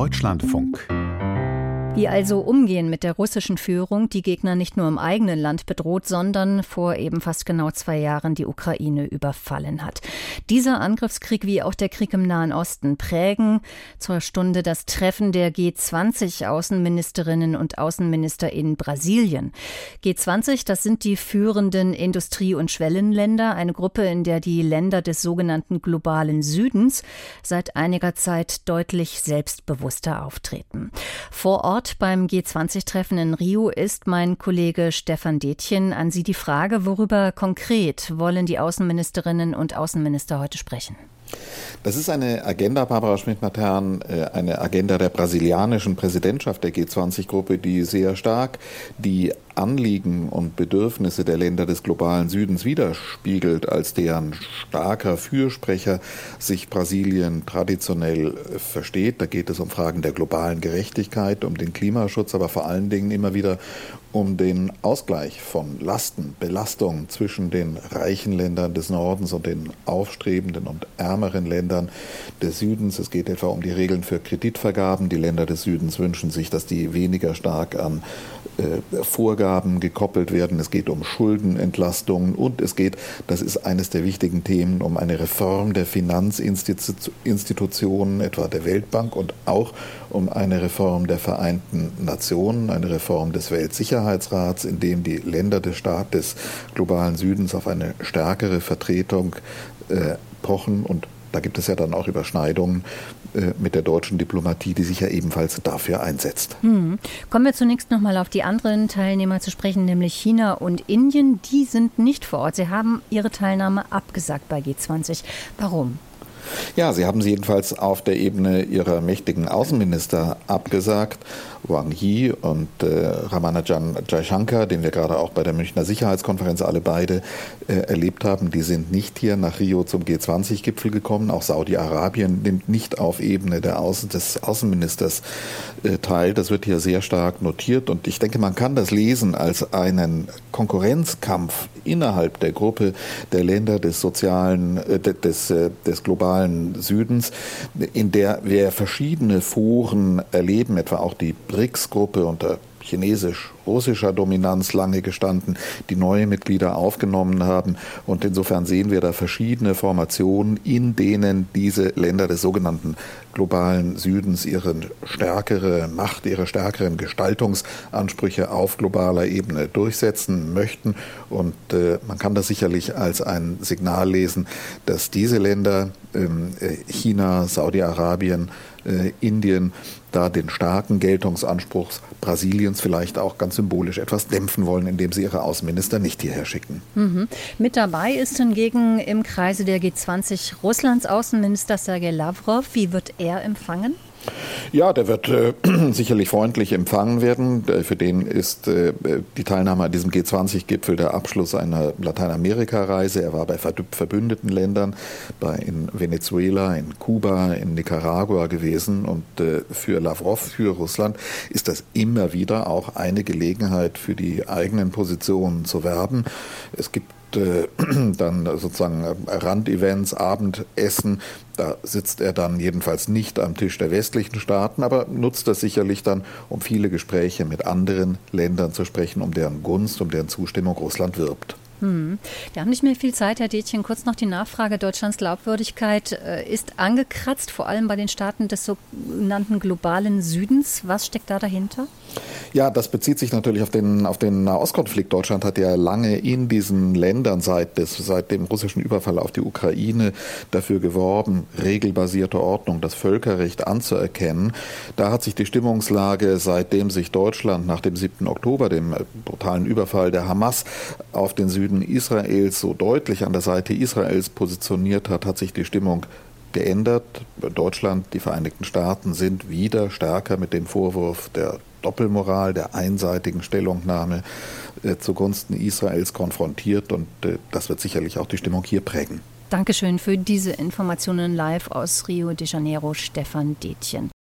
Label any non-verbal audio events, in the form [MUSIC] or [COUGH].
Deutschlandfunk wie also umgehen mit der russischen Führung, die Gegner nicht nur im eigenen Land bedroht, sondern vor eben fast genau zwei Jahren die Ukraine überfallen hat. Dieser Angriffskrieg wie auch der Krieg im Nahen Osten prägen zur Stunde das Treffen der G20 Außenministerinnen und Außenminister in Brasilien. G20, das sind die führenden Industrie- und Schwellenländer, eine Gruppe, in der die Länder des sogenannten globalen Südens seit einiger Zeit deutlich selbstbewusster auftreten. Vor Ort Ort beim G20-Treffen in Rio ist mein Kollege Stefan Detjen. An Sie die Frage, worüber konkret wollen die Außenministerinnen und Außenminister heute sprechen? Das ist eine Agenda, Barbara Schmidt-Matern, äh, eine Agenda der brasilianischen Präsidentschaft der G20-Gruppe, die sehr stark die Anliegen und Bedürfnisse der Länder des globalen Südens widerspiegelt, als deren starker Fürsprecher sich Brasilien traditionell versteht. Da geht es um Fragen der globalen Gerechtigkeit, um den Klimaschutz, aber vor allen Dingen immer wieder um den Ausgleich von Lasten, Belastungen zwischen den reichen Ländern des Nordens und den aufstrebenden und ärmeren Ländern des Südens. Es geht etwa um die Regeln für Kreditvergaben. Die Länder des Südens wünschen sich, dass die weniger stark an äh, Vorgaben gekoppelt werden. Es geht um Schuldenentlastungen und es geht, das ist eines der wichtigen Themen, um eine Reform der Finanzinstitutionen, etwa der Weltbank und auch um eine Reform der Vereinten Nationen, eine Reform des Weltsicherheitsrats, in dem die Länder des Staates des globalen Südens auf eine stärkere Vertretung äh, pochen und da gibt es ja dann auch Überschneidungen äh, mit der deutschen Diplomatie, die sich ja ebenfalls dafür einsetzt. Hm. Kommen wir zunächst noch mal auf die anderen Teilnehmer zu sprechen, nämlich China und Indien. Die sind nicht vor Ort. Sie haben ihre Teilnahme abgesagt bei G20. Warum? Ja, sie haben sie jedenfalls auf der Ebene ihrer mächtigen Außenminister abgesagt. Wang Yi und äh, Ramanajan Jaishankar, den wir gerade auch bei der Münchner Sicherheitskonferenz alle beide äh, erlebt haben, die sind nicht hier nach Rio zum G20-Gipfel gekommen. Auch Saudi-Arabien nimmt nicht auf Ebene Außen, des Außenministers äh, teil. Das wird hier sehr stark notiert und ich denke, man kann das lesen als einen Konkurrenzkampf innerhalb der Gruppe der Länder des sozialen, äh, des, äh, des globalen globalen Südens, in der wir verschiedene Foren erleben, etwa auch die BRICS-Gruppe unter chinesisch-russischer Dominanz lange gestanden, die neue Mitglieder aufgenommen haben. Und insofern sehen wir da verschiedene Formationen, in denen diese Länder des sogenannten globalen Südens ihre stärkere Macht, ihre stärkeren Gestaltungsansprüche auf globaler Ebene durchsetzen möchten. Und äh, man kann das sicherlich als ein Signal lesen, dass diese Länder, ähm, äh, China, Saudi-Arabien, äh, Indien, da den starken Geltungsanspruch Brasiliens vielleicht auch ganz symbolisch etwas dämpfen wollen, indem sie ihre Außenminister nicht hierher schicken. Mhm. Mit dabei ist hingegen im Kreise der G20 Russlands Außenminister Sergei Lavrov. Wie wird er empfangen? Ja, der wird äh, [CLEARS THROAT] sicherlich freundlich empfangen werden. Für den ist äh, die Teilnahme an diesem G20-Gipfel der Abschluss einer Lateinamerika-Reise. Er war bei verbündeten Ländern, bei in Venezuela, in Kuba, in Nicaragua gewesen. Und äh, für Lavrov, für Russland ist das immer wieder auch eine Gelegenheit für die eigenen Positionen zu werben. Es gibt äh, [CLEARS THROAT] dann sozusagen Randevents, Abendessen. Da sitzt er dann jedenfalls nicht am Tisch der westlichen Staaten, aber nutzt das sicherlich dann, um viele Gespräche mit anderen Ländern zu sprechen, um deren Gunst, um deren Zustimmung Russland wirbt. Hm. Wir haben nicht mehr viel Zeit, Herr Detchen. Kurz noch die Nachfrage. Deutschlands Glaubwürdigkeit äh, ist angekratzt, vor allem bei den Staaten des sogenannten globalen Südens. Was steckt da dahinter? Ja, das bezieht sich natürlich auf den, auf den Nahostkonflikt. Deutschland hat ja lange in diesen Ländern seit, des, seit dem russischen Überfall auf die Ukraine dafür geworben, regelbasierte Ordnung, das Völkerrecht anzuerkennen. Da hat sich die Stimmungslage, seitdem sich Deutschland nach dem 7. Oktober, dem brutalen Überfall der Hamas auf den Süden Israels so deutlich an der Seite Israels positioniert hat, hat sich die Stimmung geändert. Deutschland, die Vereinigten Staaten sind wieder stärker mit dem Vorwurf der Doppelmoral, der einseitigen Stellungnahme äh, zugunsten Israels konfrontiert und äh, das wird sicherlich auch die Stimmung hier prägen. Dankeschön für diese Informationen live aus Rio de Janeiro, Stefan Detjen.